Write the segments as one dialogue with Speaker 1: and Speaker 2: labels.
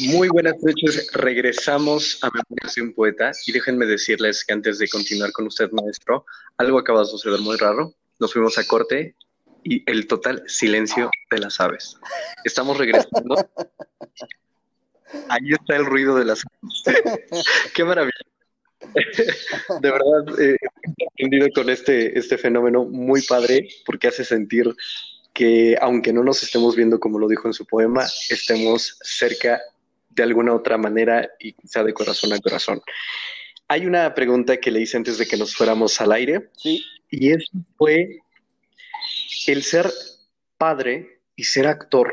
Speaker 1: Muy buenas noches, regresamos a Memorias de un Poeta y déjenme decirles que antes de continuar con usted, maestro, algo acaba de suceder muy raro. Nos fuimos a corte y el total silencio de las aves. Estamos regresando. Ahí está el ruido de las aves. ¡Qué maravilla! De verdad, eh, aprendido con este, este fenómeno muy padre porque hace sentir que aunque no nos estemos viendo como lo dijo en su poema, estemos cerca de alguna otra manera y quizá de corazón a corazón. Hay una pregunta que le hice antes de que nos fuéramos al aire.
Speaker 2: Sí.
Speaker 1: Y eso fue el ser padre y ser actor.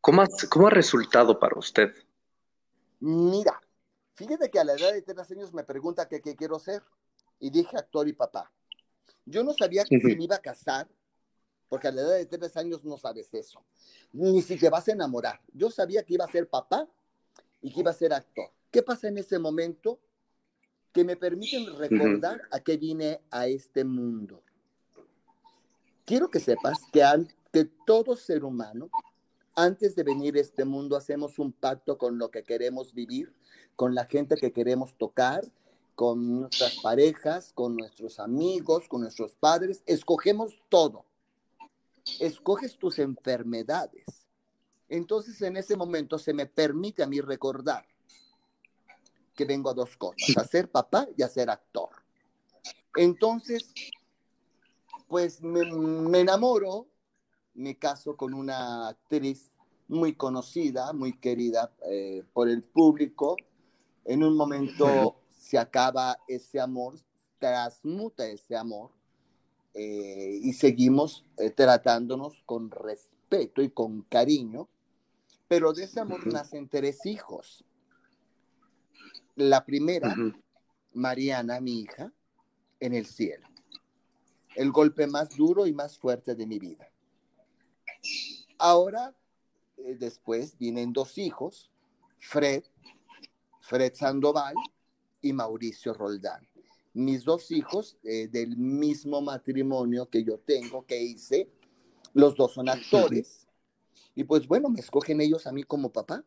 Speaker 1: ¿Cómo ha, cómo ha resultado para usted?
Speaker 2: Mira, fíjate que a la edad de tres años me pregunta qué quiero ser. Y dije actor y papá. Yo no sabía que si me iba a casar porque a la edad de tres años no sabes eso, ni si te vas a enamorar. Yo sabía que iba a ser papá y que iba a ser actor. ¿Qué pasa en ese momento? Que me permiten recordar a qué vine a este mundo. Quiero que sepas que, ante todo ser humano, antes de venir a este mundo, hacemos un pacto con lo que queremos vivir, con la gente que queremos tocar, con nuestras parejas, con nuestros amigos, con nuestros padres. Escogemos todo escoges tus enfermedades. Entonces en ese momento se me permite a mí recordar que vengo a dos cosas, a ser papá y a ser actor. Entonces, pues me, enamoro, me caso con una actriz muy conocida, muy querida eh, por el público. En un momento se acaba ese amor, transmuta ese amor eh, y seguimos eh, tratándonos con respeto y con cariño, pero de ese amor nacen tres hijos. La primera, Mariana, mi hija, en el cielo. El golpe más duro y más fuerte de mi vida. Ahora, eh, después vienen dos hijos, Fred, Fred Sandoval y Mauricio Roldán mis dos hijos eh, del mismo matrimonio que yo tengo, que hice, los dos son actores. Y pues bueno, me escogen ellos a mí como papá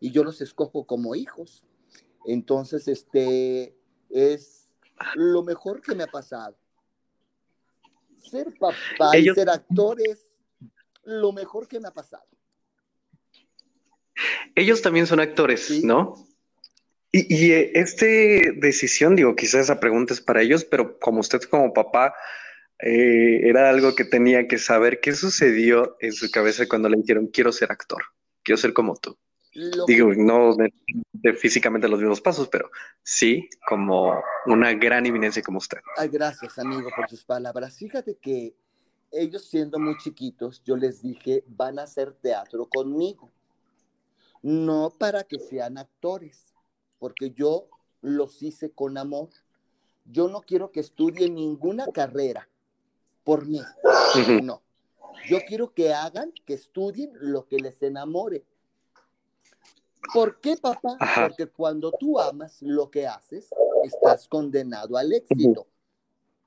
Speaker 2: y yo los escojo como hijos. Entonces, este es lo mejor que me ha pasado. Ser papá y ser actor es lo mejor que me ha pasado.
Speaker 1: Ellos también son actores, ¿no? Y, eh, esta decisión, digo, quizás esa pregunta es para ellos, pero como usted como papá, eh, era algo que tenía que saber. ¿Qué sucedió en su cabeza cuando le dijeron, quiero ser actor, quiero ser como tú? Digo, no de, físicamente los mismos pasos, pero sí como una gran eminencia como usted.
Speaker 2: Ay, gracias, amigo, por sus palabras. Fíjate que ellos siendo muy chiquitos, yo les dije, van a hacer teatro conmigo, no para que sean actores porque yo los hice con amor. Yo no quiero que estudien ninguna carrera por mí. No. Yo quiero que hagan, que estudien lo que les enamore. ¿Por qué, papá? Porque cuando tú amas lo que haces, estás condenado al éxito.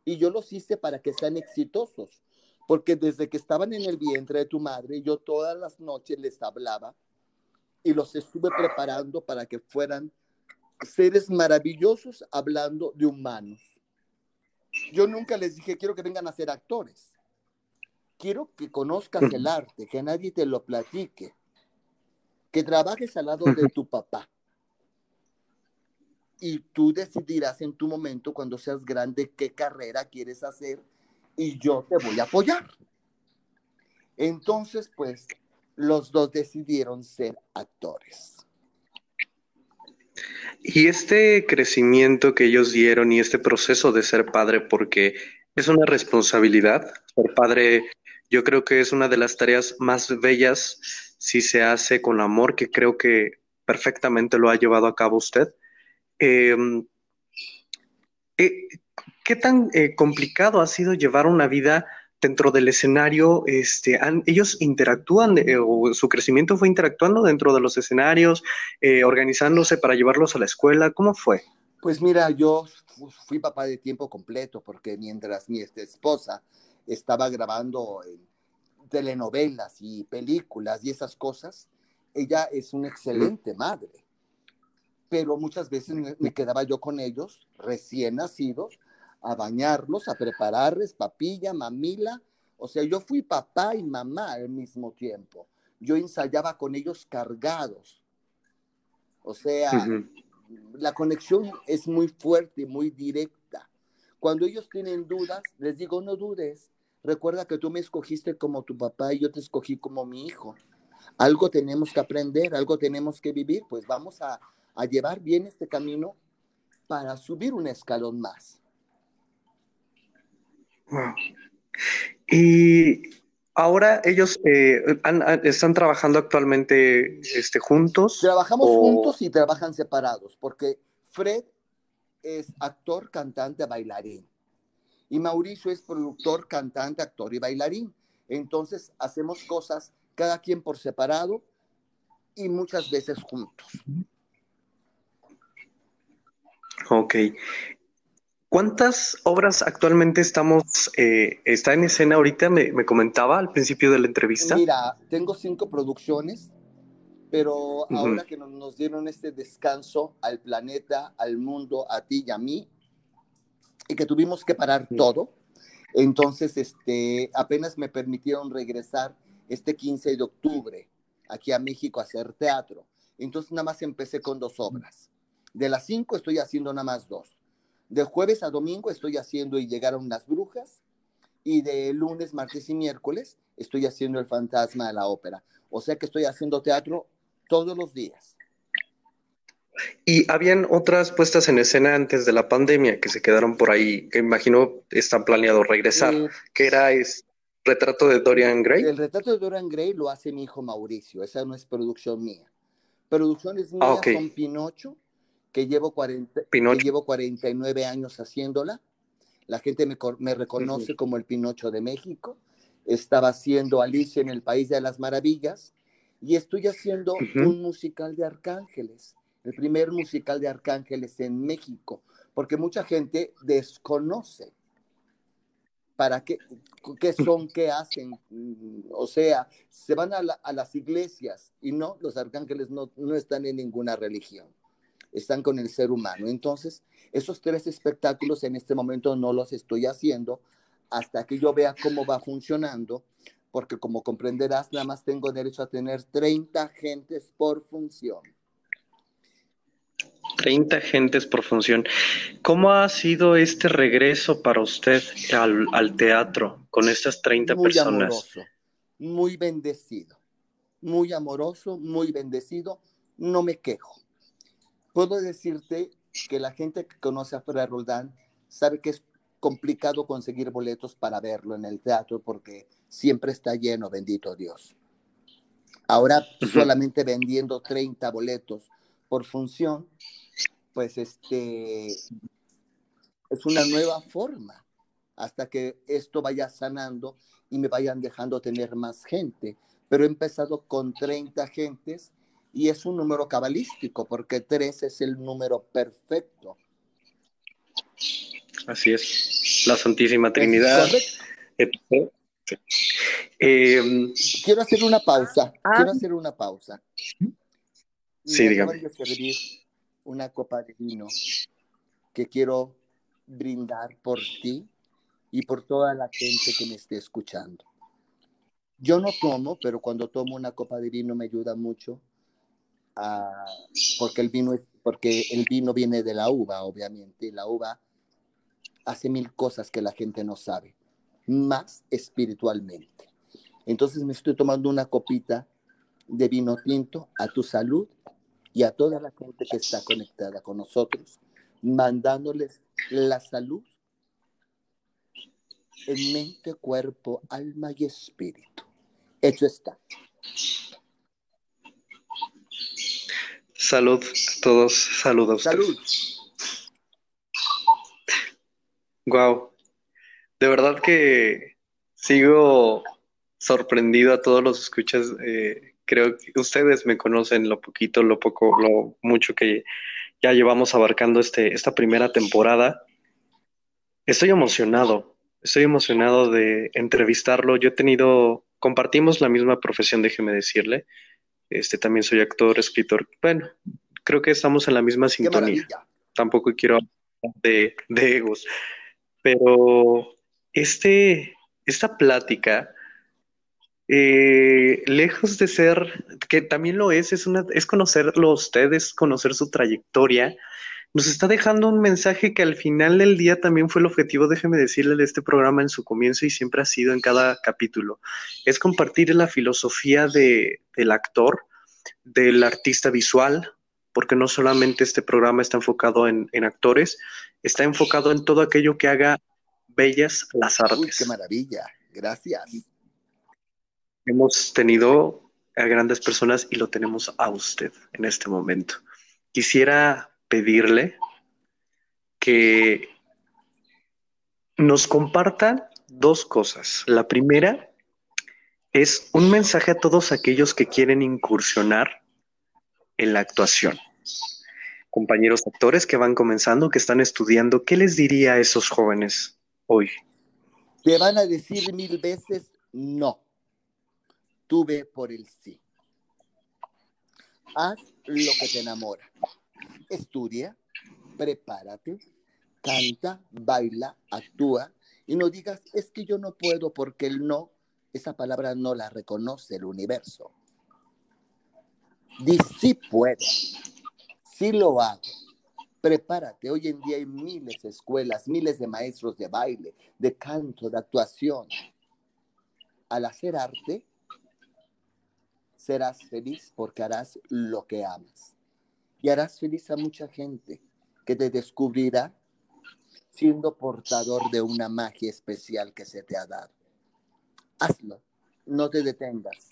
Speaker 2: Y yo los hice para que sean exitosos. Porque desde que estaban en el vientre de tu madre, yo todas las noches les hablaba y los estuve preparando para que fueran seres maravillosos hablando de humanos. Yo nunca les dije, quiero que vengan a ser actores. Quiero que conozcas el arte, que nadie te lo platique, que trabajes al lado de tu papá. Y tú decidirás en tu momento, cuando seas grande, qué carrera quieres hacer y yo te voy a apoyar. Entonces, pues, los dos decidieron ser actores.
Speaker 1: Y este crecimiento que ellos dieron y este proceso de ser padre, porque es una responsabilidad, ser padre yo creo que es una de las tareas más bellas si se hace con amor, que creo que perfectamente lo ha llevado a cabo usted. Em, eh, ¿Qué tan eh, complicado ha sido llevar una vida dentro del escenario, este, ellos interactúan eh, o su crecimiento fue interactuando dentro de los escenarios, eh, organizándose para llevarlos a la escuela. ¿Cómo fue?
Speaker 2: Pues mira, yo fui papá de tiempo completo porque mientras mi este, esposa estaba grabando telenovelas y películas y esas cosas, ella es una excelente madre, pero muchas veces me quedaba yo con ellos, recién nacidos, a bañarlos, a prepararles papilla, mamila. O sea, yo fui papá y mamá al mismo tiempo. Yo ensayaba con ellos cargados. O sea, la conexión es muy fuerte y muy directa. Cuando ellos tienen dudas, les digo, no dudes. Recuerda que tú me escogiste como tu papá y yo te escogí como mi hijo. Algo tenemos que aprender, algo tenemos que vivir, pues vamos a, a llevar bien este camino para subir un escalón más.
Speaker 1: Y ahora ellos eh, están trabajando actualmente este, juntos.
Speaker 2: Trabajamos juntos y trabajan separados, porque Fred es actor, cantante, bailarín. Y Mauricio es productor, cantante, actor y bailarín. Entonces hacemos cosas cada quien por separado y muchas veces juntos.
Speaker 1: Ok. ¿Cuántas obras actualmente estamos, eh, está en escena ahorita? Me, comentaba al principio de la entrevista.
Speaker 2: Mira, tengo cinco producciones, pero ahora que nos, dieron este descanso al planeta, al mundo, a ti y a mí, y que tuvimos que parar todo, entonces este, apenas me permitieron regresar este 15 de octubre aquí a México a hacer teatro. Entonces nada más empecé con dos obras. De las cinco estoy haciendo nada más dos. De jueves a domingo estoy haciendo y llegaron las brujas. Y de lunes, martes y miércoles estoy haciendo el fantasma de la ópera. O sea que estoy haciendo teatro todos los días.
Speaker 1: Y habían otras puestas en escena antes de la pandemia que se quedaron por ahí, que imagino están planeados regresar, ¿Qué que era es retrato de Dorian Gray.
Speaker 2: El retrato de Dorian Gray lo hace mi hijo Mauricio, esa no es producción mía. Producciones mías ah, son Pinocho, que llevo, 40, llevo 49 años haciéndola. La gente me, me reconoce como el Pinocho de México. Estaba haciendo Alicia en el País de las Maravillas y estoy haciendo un musical de Arcángeles, el primer musical de Arcángeles en México, porque mucha gente desconoce para qué, qué son, qué hacen. O sea, se van a, a las iglesias y no, los arcángeles no, no están en ninguna religión están con el ser humano. Entonces, esos tres espectáculos en este momento no los estoy haciendo hasta que yo vea cómo va funcionando, porque como comprenderás, nada más tengo derecho a tener 30 gentes por función.
Speaker 1: 30 gentes por función. ¿Cómo ha sido este regreso para usted al, teatro con estas 30 muy personas?
Speaker 2: Amoroso, muy bendecido, muy amoroso, muy bendecido. No me quejo puedo decirte que la gente que conoce a Fred Roldán sabe que es complicado conseguir boletos para verlo en el teatro porque siempre está lleno, bendito Dios. Ahora solamente vendiendo 30 boletos por función, pues este es una nueva forma hasta que esto vaya sanando y me vayan dejando tener más gente. Pero he empezado con 30 gentes y es un número cabalístico porque tres es el número perfecto.
Speaker 1: Así es, la Santísima Trinidad.
Speaker 2: Em, quiero hacer una pausa, ah. quiero hacer una pausa.
Speaker 1: Sí, dígame.
Speaker 2: a servir una copa de vino que quiero brindar por ti y por toda la gente que me esté escuchando. Yo no tomo, pero cuando tomo una copa de vino me ayuda mucho porque, el vino, porque el vino viene de la uva, obviamente, y la uva hace mil cosas que la gente no sabe, más espiritualmente. Entonces me estoy tomando una copita de vino tinto a tu salud y a toda la gente que está conectada con nosotros, mandándoles la salud en mente, cuerpo, alma y espíritu. Hecho está.
Speaker 1: Salud a todos, saludos.
Speaker 2: Salud.
Speaker 1: Wow. De verdad que sigo sorprendido a todos los escuchas. Eh, creo que ustedes me conocen lo poquito, lo poco, lo mucho que ya llevamos abarcando este, esta primera temporada. Estoy emocionado, estoy emocionado de entrevistarlo. Yo he tenido, compartimos la misma profesión, déjeme decirle. Este también soy actor, escritor. Bueno, creo que estamos en la misma sintonía. Tampoco quiero hablar de, de egos, pero este, esta plática, eh, lejos de ser, que también lo es, es, una, es conocerlo a ustedes, conocer su trayectoria, nos está dejando un mensaje que al final del día también fue el objetivo, déjeme decirle, de este programa en su comienzo y siempre ha sido en cada capítulo. Es compartir la filosofía de, del actor, del artista visual, porque no solamente este programa está enfocado en, en actores, está enfocado en todo aquello que haga bellas las artes. Uy,
Speaker 2: qué maravilla, gracias.
Speaker 1: Hemos tenido a grandes personas y lo tenemos a usted en este momento. Quisiera pedirle que nos compartan dos cosas. La primera es un mensaje a todos aquellos que quieren incursionar en la actuación. Compañeros actores que van comenzando, que están estudiando, ¿qué les diría a esos jóvenes hoy?
Speaker 2: Te van a decir mil veces no. Tuve por el sí. Haz lo que te enamora estudia, prepárate, canta, baila, actúa y no digas, es que yo no puedo porque el no, esa palabra no la reconoce el universo. Di, sí puedo, sí lo hago. Prepárate, hoy en día hay miles de escuelas, miles de maestros de baile, de canto, de actuación. Al hacer arte, serás feliz porque harás lo que amas y harás feliz a mucha gente que te descubrirá siendo portador de una magia especial que se te ha dado. Hazlo, no te detengas.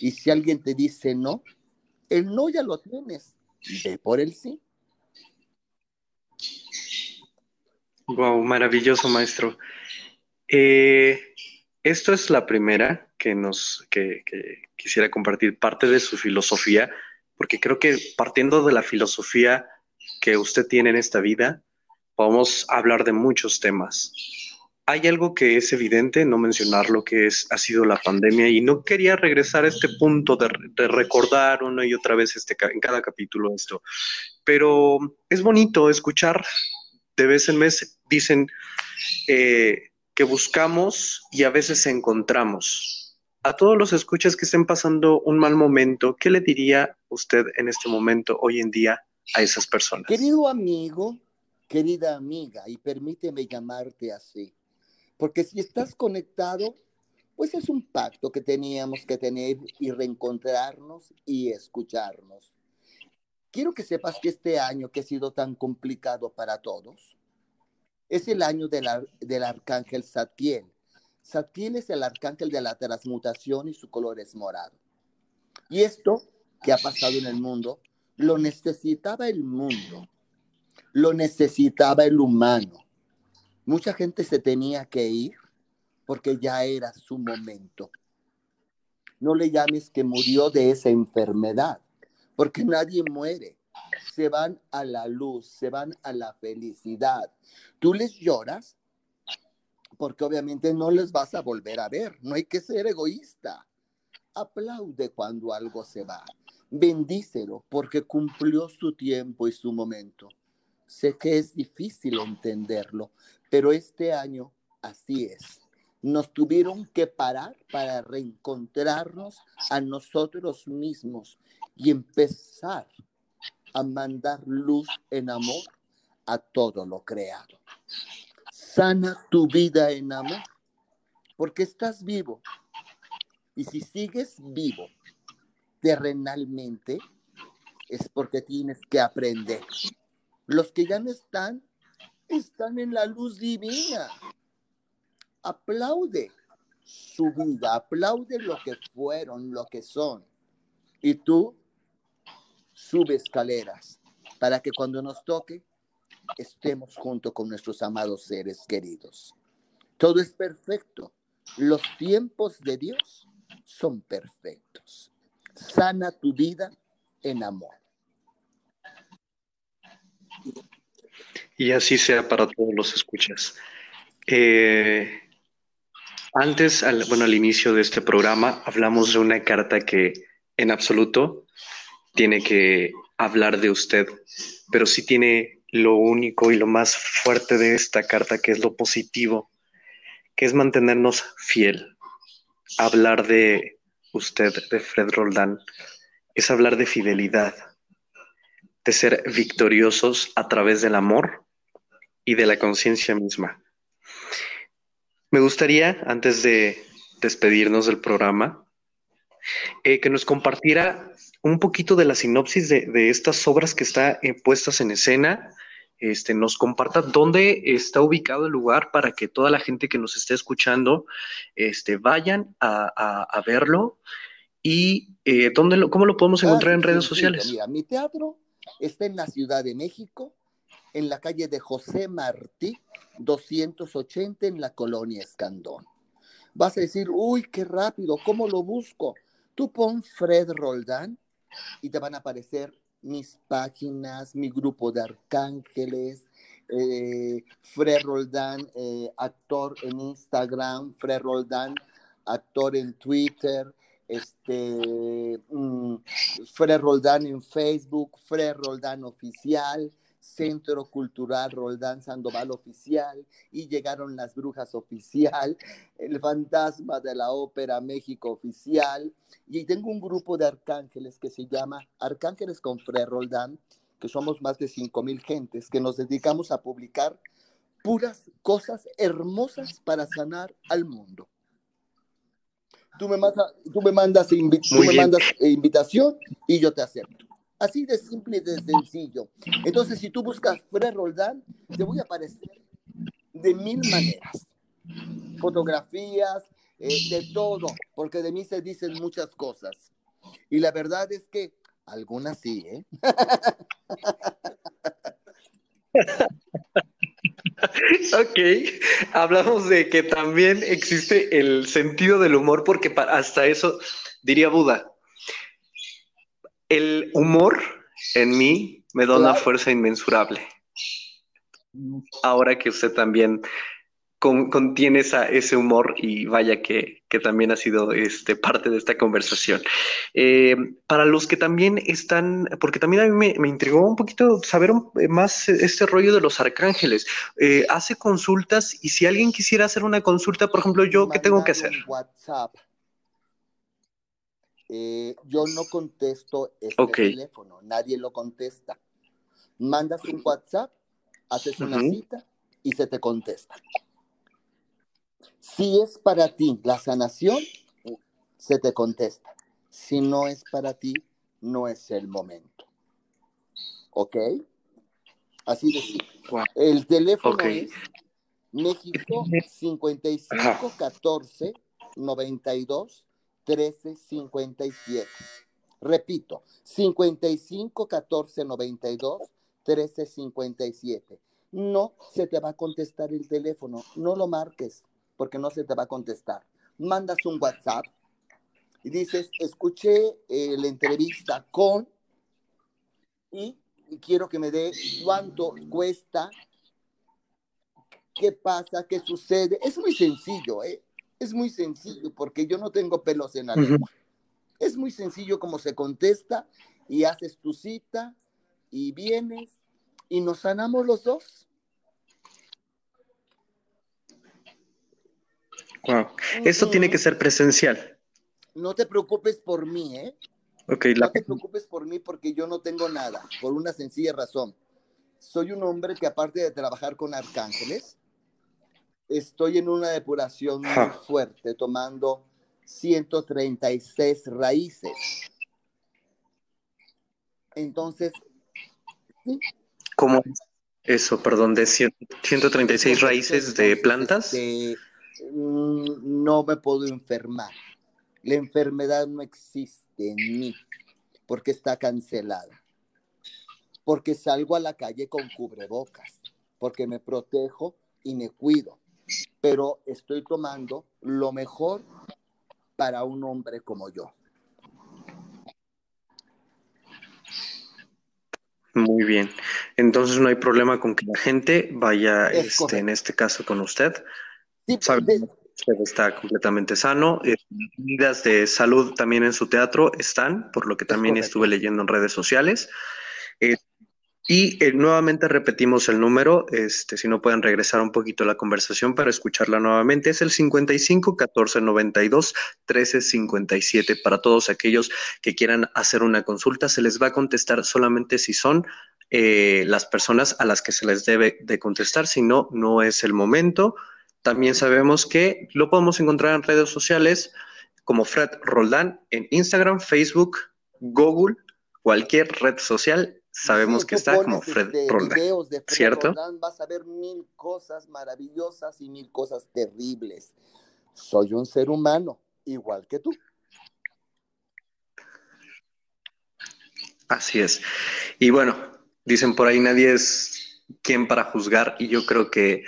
Speaker 2: Y si alguien te dice no, el no ya lo tienes, ve por el sí.
Speaker 1: Wow, maravilloso maestro. Eh, esto es la primera que nos que quisiera compartir parte de su filosofía porque creo que partiendo de la filosofía que usted tiene en esta vida, podemos hablar de muchos temas. Hay algo que es evidente, no mencionarlo, que es, ha sido la pandemia, y no quería regresar a este punto de, recordar una y otra vez este, en cada capítulo esto, pero es bonito escuchar de vez en vez, dicen eh, que buscamos y a veces encontramos a todos los escuchas que estén pasando un mal momento, ¿qué le diría usted en este momento, hoy en día, a esas personas?
Speaker 2: Querido amigo, querida amiga, y permíteme llamarte así, porque si estás conectado, pues es un pacto que teníamos que tener y reencontrarnos y escucharnos. Quiero que sepas que este año que ha sido tan complicado para todos, es el año del, del arcángel Satiel, Satkiel es el arcángel de la transmutación y su color es morado. Y esto que ha pasado en el mundo, lo necesitaba el mundo, lo necesitaba el humano. Mucha gente se tenía que ir porque ya era su momento. No le llames que murió de esa enfermedad, porque nadie muere. Se van a la luz, se van a la felicidad. Tú les lloras porque obviamente no les vas a volver a ver. No hay que ser egoísta. Aplaude cuando algo se va. Bendícelo porque cumplió su tiempo y su momento. Sé que es difícil entenderlo, pero este año así es. Nos tuvieron que parar para reencontrarnos a nosotros mismos y empezar a mandar luz en amor a todo lo creado sana tu vida en amor, porque estás vivo. Y si sigues vivo terrenalmente, es porque tienes que aprender. Los que ya no están, están en la luz divina. Aplaude su vida, aplaude lo que fueron, lo que son. Y tú sube escaleras para que cuando nos toque estemos junto con nuestros amados seres queridos. Todo es perfecto. Los tiempos de Dios son perfectos. Sana tu vida en amor.
Speaker 1: Y así sea para todos los escuchas. Eh, antes, al, bueno, al inicio de este programa, hablamos de una carta que en absoluto tiene que hablar de usted, pero sí tiene lo único y lo más fuerte de esta carta, que es lo positivo, que es mantenernos fiel. Hablar de usted, de Fred Roldán, es hablar de fidelidad, de ser victoriosos a través del amor y de la conciencia misma. Me gustaría, antes de despedirnos del programa, eh, que nos compartiera un poquito de la sinopsis de, estas obras que están eh, puestas en escena, este, nos comparta dónde está ubicado el lugar para que toda la gente que nos esté escuchando este, vayan a, verlo y eh, dónde lo, cómo lo podemos ah, encontrar en redes sociales.
Speaker 2: Mira, mi teatro está en la Ciudad de México, en la calle de José Martí, 280 en la colonia Escandón. Vas a decir, uy, qué rápido, ¿cómo lo busco? Tú pon Fred Roldán y te van a aparecer mis páginas, mi grupo de arcángeles, eh, Fred Roldán, eh, actor en Instagram, Fred Roldán, actor en Twitter, este, mm, Fred Roldán en Facebook, Fred Roldán oficial, Centro Cultural Roldán Sandoval Oficial y llegaron las brujas oficial, el fantasma de la ópera México oficial y tengo un grupo de arcángeles que se llama Arcángeles con Fre Roldán, que somos más de cinco mil gentes que nos dedicamos a publicar puras cosas hermosas para sanar al mundo. Tú me mandas, tú me mandas, me mandas invitación y yo te acepto. Así de simple y de sencillo. Entonces, si tú buscas Fred Roldán, te voy a aparecer de mil maneras. Fotografías, eh, de todo, porque de mí se dicen muchas cosas. Y la verdad es que algunas sí, ¿eh?
Speaker 1: Ok, hablamos de que también existe el sentido del humor, porque hasta eso diría Buda, el humor en mí me da una fuerza inmensurable. Ahora que usted también contiene ese humor y vaya que, también ha sido este, parte de esta conversación. Eh, para los que también están, porque también a mí me, intrigó un poquito saber más este rollo de los arcángeles. Eh, hace consultas y si alguien quisiera hacer una consulta, por ejemplo, yo, ¿qué tengo que hacer?
Speaker 2: WhatsApp eh, yo no contesto este teléfono, nadie lo contesta. Mandas un WhatsApp, haces una cita y se te contesta. Si es para ti la sanación, se te contesta. Si no es para ti, no es el momento. ¿Ok? Así de simple. El teléfono es México 55 14 92 1357. Repito, 55 14 92 1357. No se te va a contestar el teléfono, no lo marques porque no se te va a contestar. Mandas un WhatsApp y dices, escuché eh, la entrevista con y, quiero que me dé cuánto cuesta, qué pasa, qué sucede. Es muy sencillo, ¿eh? Es muy sencillo porque yo no tengo pelos en la lengua. Es muy sencillo como se contesta y haces tu cita y vienes y nos sanamos los dos.
Speaker 1: Wow. Esto tiene que ser presencial.
Speaker 2: No te preocupes por mí, ¿eh?
Speaker 1: Okay,
Speaker 2: No te preocupes por mí porque yo no tengo nada, por una sencilla razón. Soy un hombre que aparte de trabajar con arcángeles, estoy en una depuración muy fuerte, tomando 136 raíces. Entonces,
Speaker 1: ¿cómo eso? Perdón, de 136 raíces de plantas.
Speaker 2: Este, mm, no me puedo enfermar. La enfermedad no existe en mí porque está cancelada. Porque salgo a la calle con cubrebocas, porque me protejo y me cuido pero estoy tomando lo mejor para un hombre como yo.
Speaker 1: Muy bien. Entonces no hay problema con que la gente vaya, este, en este caso, con usted.
Speaker 2: Sí,
Speaker 1: Usted está completamente sano. Eh, medidas de salud también en su teatro están, por lo que también estuve leyendo en redes sociales. Eh, y eh, nuevamente repetimos el número, este, si no pueden regresar un poquito la conversación para escucharla nuevamente, es el 55 14 92 13 57. Para todos aquellos que quieran hacer una consulta, se les va a contestar solamente si son eh, las personas a las que se les debe de contestar, si no, no es el momento. También sabemos que lo podemos encontrar en redes sociales como Fred Roldán en Instagram, Facebook, Google, cualquier red social sabemos que está como Fred este, Roldán. ¿Cierto?
Speaker 2: vas a ver mil cosas maravillosas y mil cosas terribles. Soy un ser humano, igual que tú.
Speaker 1: Así es. Y bueno, dicen por ahí nadie es quien para juzgar y yo creo que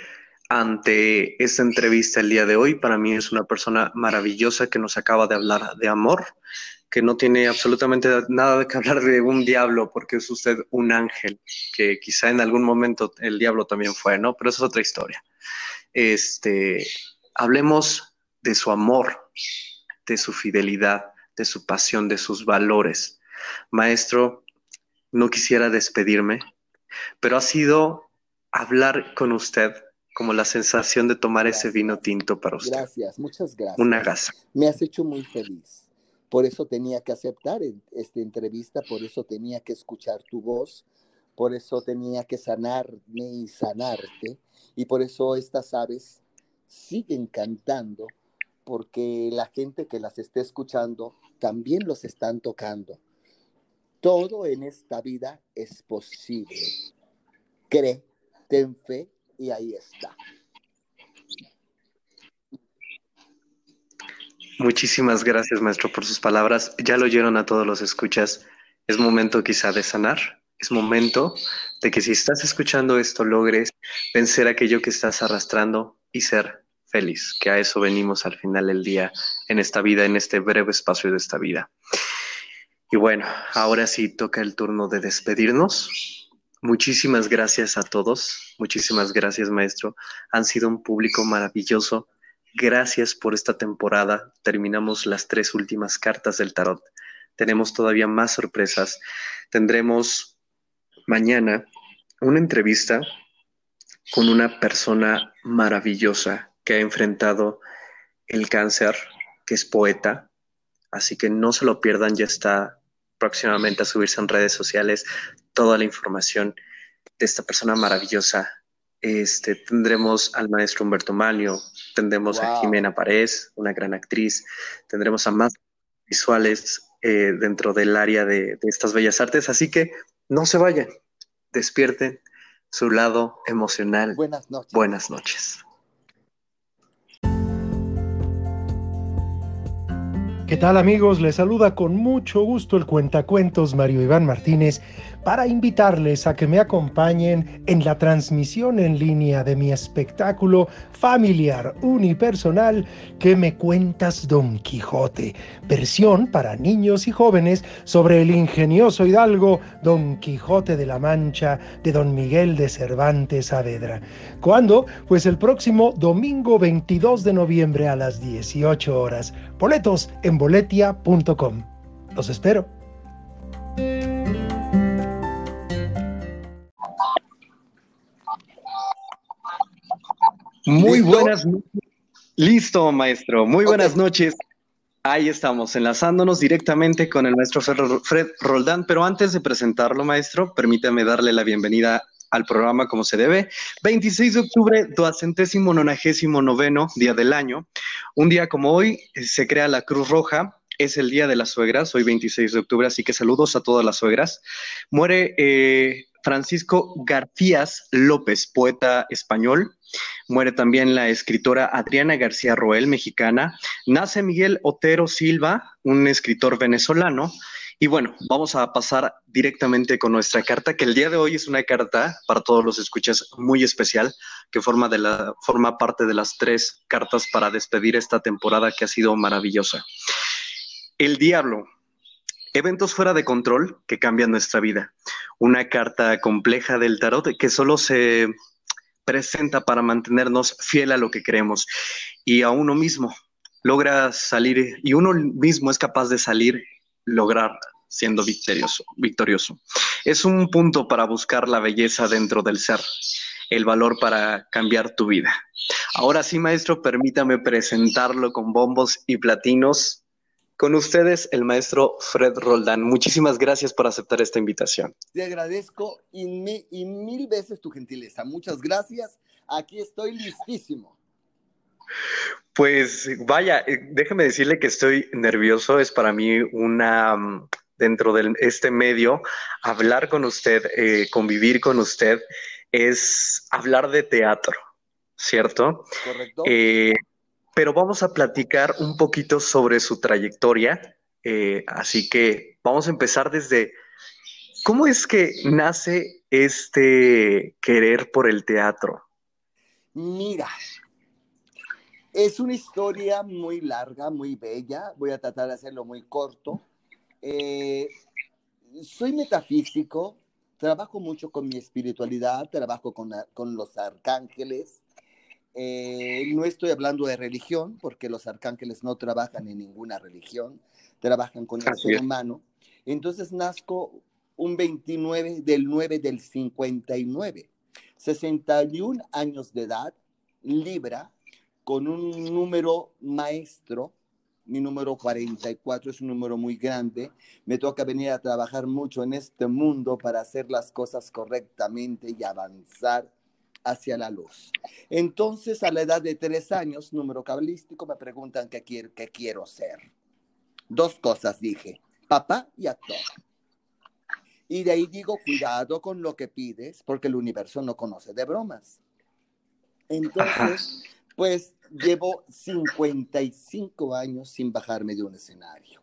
Speaker 1: ante esta entrevista el día de hoy, para mí es una persona maravillosa que nos acaba de hablar de amor, que no tiene absolutamente nada de que hablar de un diablo, porque es usted un ángel, que quizá en algún momento el diablo también fue, ¿no? Pero eso es otra historia. Este, hablemos de su amor, de su fidelidad, de su pasión, de sus valores. Maestro, no quisiera despedirme, pero ha sido hablar con usted como la sensación de tomar ese vino tinto para usted.
Speaker 2: Gracias, muchas gracias.
Speaker 1: Una gasa.
Speaker 2: Me has hecho muy feliz. Por eso tenía que aceptar esta entrevista, por eso tenía que escuchar tu voz, por eso tenía que sanarme y sanarte, y por eso estas aves siguen cantando, porque la gente que las esté escuchando también los están tocando. Todo en esta vida es posible. Cree, ten fe y ahí está.
Speaker 1: Muchísimas gracias, maestro, por sus palabras. Ya lo oyeron a todos los escuchas. Es momento quizá de sanar. Es momento de que si estás escuchando esto logres vencer aquello que estás arrastrando y ser feliz, que a eso venimos al final del día en esta vida, en este breve espacio de esta vida. Y bueno, ahora sí toca el turno de despedirnos. Muchísimas gracias a todos. Muchísimas gracias, maestro. Han sido un público maravilloso Gracias por esta temporada. Terminamos las tres últimas cartas del tarot. Tenemos todavía más sorpresas. Tendremos mañana una entrevista con una persona maravillosa que ha enfrentado el cáncer, que es poeta. Así que no se lo pierdan, ya está próximamente a subirse en redes sociales toda la información de esta persona maravillosa este, tendremos al maestro Humberto Manio, tendremos a Jimena Paredes, una gran actriz, tendremos a más visuales eh, dentro del área de, de estas bellas artes, así que no se vayan, despierten su lado emocional.
Speaker 2: Buenas noches.
Speaker 1: Buenas noches.
Speaker 3: ¿Qué tal amigos? Les saluda con mucho gusto el cuentacuentos Mario Iván Martínez para invitarles a que me acompañen en la transmisión en línea de mi espectáculo familiar unipersonal que me cuentas Don Quijote, versión para niños y jóvenes sobre el ingenioso hidalgo Don Quijote de la Mancha de Don Miguel de Cervantes Saavedra. ¿Cuándo? Pues el próximo domingo 22 de noviembre a las 18 horas. Boletos en boletia.com. Los espero.
Speaker 1: Muy buenas noches. Listo, maestro. Muy buenas noches. Ahí estamos, enlazándonos directamente con el maestro Fred Roldán. Pero antes de presentarlo, maestro, permítame darle la bienvenida al programa como se debe. 26 de octubre, duacentésimo nonagésimo noveno día del año. Un día como hoy eh, se crea la Cruz Roja. Es el día de las suegras, hoy 26 de octubre, así que saludos a todas las suegras. Muere eh, Francisco Garcías López, poeta español. Muere también la escritora Adriana García Roel, mexicana. Nace Miguel Otero Silva, un escritor venezolano. Y bueno, vamos a pasar directamente con nuestra carta, que el día de hoy es una carta para todos los escuchas muy especial, que forma, de la, forma parte de las tres cartas para despedir esta temporada que ha sido maravillosa. El diablo, Eventos fuera de control que cambian nuestra vida. Una carta compleja del tarot que solo se presenta para mantenernos fiel a lo que queremos y a uno mismo. Logra salir y uno mismo es capaz de salir, lograr siendo victorioso. Es un punto para buscar la belleza dentro del ser, el valor para cambiar tu vida. Ahora sí, maestro, permítame presentarlo con bombos y platinos. Con ustedes, el maestro Fred Roldán. Muchísimas gracias por aceptar esta invitación.
Speaker 2: Te agradezco y, y mil veces tu gentileza. Muchas gracias. Aquí estoy listísimo.
Speaker 1: Pues vaya, eh, déjeme decirle que estoy nervioso. Es para mí una, mm, dentro de este medio, hablar con usted, eh, convivir con usted, es hablar de teatro, ¿cierto?
Speaker 2: Correcto.
Speaker 1: Eh, pero vamos a platicar un poquito sobre su trayectoria. así que vamos a empezar desde, ¿cómo es que nace este querer por el teatro?
Speaker 2: Mira, es una historia muy larga, muy bella. Voy a tratar de hacerlo muy corto. Eh, soy metafísico, trabajo mucho con mi espiritualidad, trabajo con, los arcángeles. Eh, no estoy hablando de religión, porque los arcángeles no trabajan en ninguna religión, trabajan con el ser humano. Entonces nazco un 29 del 9 del 59, 61 años de edad, Libra, con un número maestro, mi número 44 es un número muy grande, me toca venir a trabajar mucho en este mundo para hacer las cosas correctamente y avanzar hacia la luz. Entonces, a la edad de tres años, número cabalístico, me preguntan qué quiero, qué quiero ser. Dos cosas dije, papá y actor. Y de ahí digo, cuidado con lo que pides, porque el universo no conoce de bromas. Entonces, pues llevo 55 años sin bajarme de un escenario,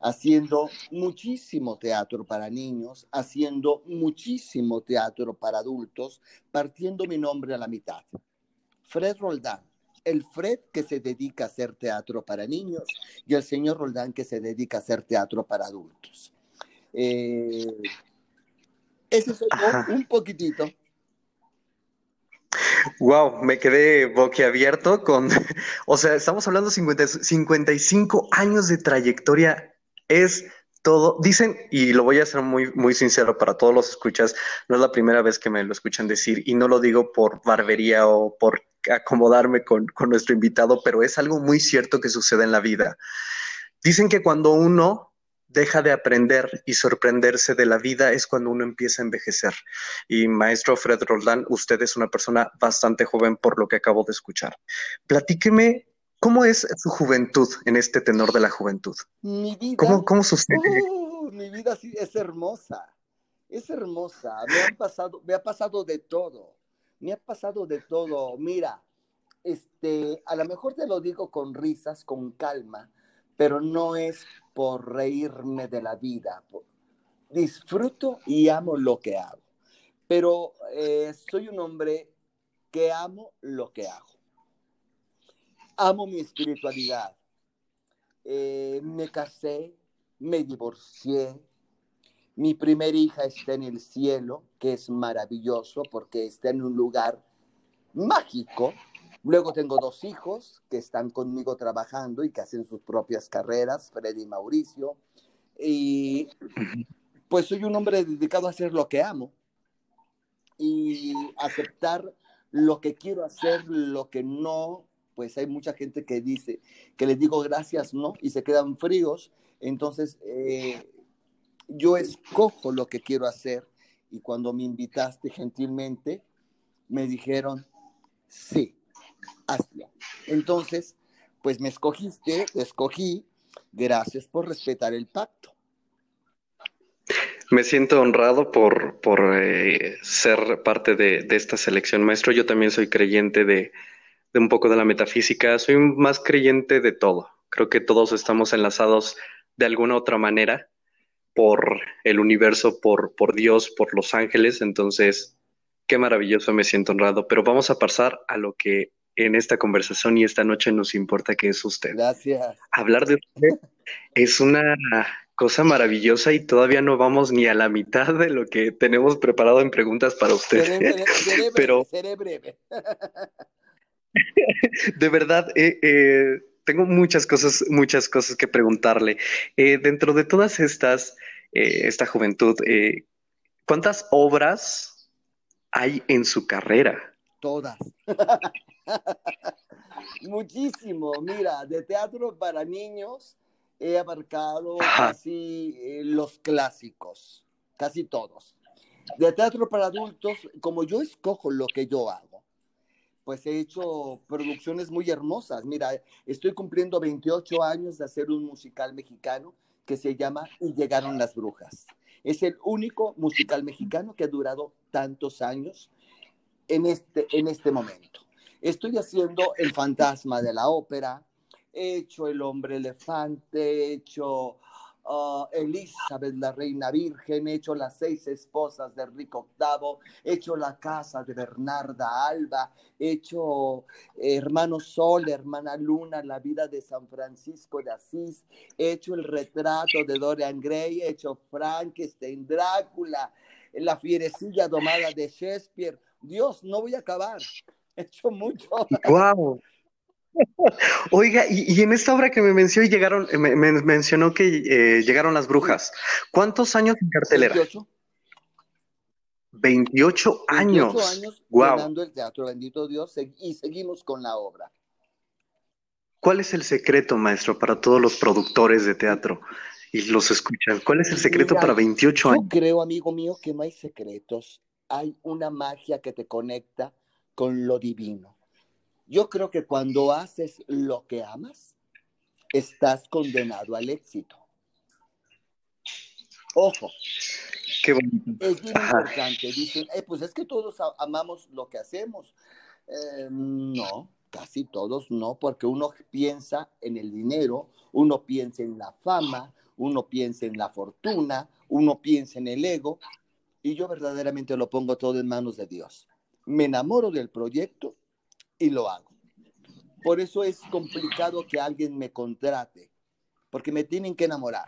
Speaker 2: haciendo muchísimo teatro para niños, haciendo muchísimo teatro para adultos, partiendo mi nombre a la mitad. Fred Roldán, el Fred que se dedica a hacer teatro para niños y el señor Roldán que se dedica a hacer teatro para adultos. Eh, ese es un poquitito.
Speaker 1: Wow, me quedé boquiabierto con, o sea, estamos hablando de 55 años de trayectoria, es todo, dicen, y lo voy a ser muy, muy sincero para todos los escuchas, no es la primera vez que me lo escuchan decir, y no lo digo por barbería o por acomodarme con, con nuestro invitado, pero es algo muy cierto que sucede en la vida. Dicen que cuando uno deja de aprender y sorprenderse de la vida es cuando uno empieza a envejecer. Y maestro Fred Roldán, usted es una persona bastante joven por lo que acabo de escuchar. Platíqueme, ¿cómo es su juventud en este tenor de la juventud?
Speaker 2: Mi vida.
Speaker 1: ¿Cómo, cómo sucede?
Speaker 2: Uh, mi vida sí es hermosa. Es hermosa. Me, han pasado, me ha pasado de todo. Me ha pasado de todo. Mira, este, a lo mejor te lo digo con risas, con calma, pero no es por reírme de la vida. Disfruto y amo lo que hago, pero eh, soy un hombre que amo lo que hago. Amo mi espiritualidad. Eh, me casé, me divorcié. Mi primera hija está en el cielo, que es maravilloso porque está en un lugar mágico, Luego tengo dos hijos que están conmigo trabajando y que hacen sus propias carreras, Freddy y Mauricio. Y pues soy un hombre dedicado a hacer lo que amo y aceptar lo que quiero hacer, lo que no, pues hay mucha gente que dice que les digo gracias, no, y se quedan fríos. Entonces, eh, yo escojo lo que quiero hacer y cuando me invitaste gentilmente, me dijeron, sí, hazlo. Entonces, pues me escogiste, te escogí, gracias por respetar el pacto.
Speaker 1: Me siento honrado por, por eh, ser parte de, esta selección, maestro. Yo también soy creyente de, de, un poco de la metafísica, soy más creyente de todo. Creo que todos estamos enlazados de alguna otra manera por el universo, por, por Dios, por los ángeles. Entonces, qué maravilloso, me siento honrado. Pero vamos a pasar a lo que en esta conversación y esta noche nos importa que es usted.
Speaker 2: Gracias.
Speaker 1: Hablar de usted es una cosa maravillosa y todavía no vamos ni a la mitad de lo que tenemos preparado en preguntas para usted.
Speaker 2: Seré, Pero seré breve.
Speaker 1: de verdad, eh, eh, tengo muchas cosas, muchas cosas que preguntarle. Eh, dentro de todas estas, esta juventud, ¿cuántas obras hay en su carrera?
Speaker 2: Todas. Muchísimo. Mira, de teatro para niños he abarcado casi eh, los clásicos, casi todos. De teatro para adultos, como yo escojo lo que yo hago, pues he hecho producciones muy hermosas. Mira, estoy cumpliendo 28 años de hacer un musical mexicano que se llama Y llegaron las brujas. Es el único musical mexicano que ha durado tantos años en este, en este momento. Estoy haciendo El fantasma de la ópera, he hecho El hombre elefante, he hecho uh, Elizabeth la reina virgen, he hecho Las seis esposas de Enrique VIII, he hecho La casa de Bernarda Alba, he hecho Hermano Sol, Hermana Luna, La vida de San Francisco de Asís, he hecho El retrato de Dorian Gray, he hecho Frankenstein, Drácula, La fierecilla domada de Shakespeare. Dios, no voy a acabar. He hecho mucho.
Speaker 1: ¡Wow! Oiga, y, en esta obra que me mencionó, llegaron, me, mencionó que eh, llegaron las brujas. ¿Cuántos años en cartelera?
Speaker 2: 28.
Speaker 1: 28 años.
Speaker 2: 28 años wow. el teatro, bendito Dios, y seguimos con la obra.
Speaker 1: ¿Cuál es el secreto, maestro, para todos los productores de teatro y los escuchan? ¿Cuál es el secreto para 28 años?
Speaker 2: Yo creo, amigo mío, que no hay secretos. Hay una magia que te conecta con lo divino. Yo creo que cuando haces lo que amas, estás condenado al éxito. Ojo.
Speaker 1: Qué bonito.
Speaker 2: Es muy importante. Dicen, eh, pues es que todos amamos lo que hacemos. Eh, no, casi todos no, porque uno piensa en el dinero, uno piensa en la fama, uno piensa en la fortuna, uno piensa en el ego, y yo verdaderamente lo pongo todo en manos de Dios me enamoro del proyecto y lo hago. Por eso es complicado que alguien me contrate, porque me tienen que enamorar,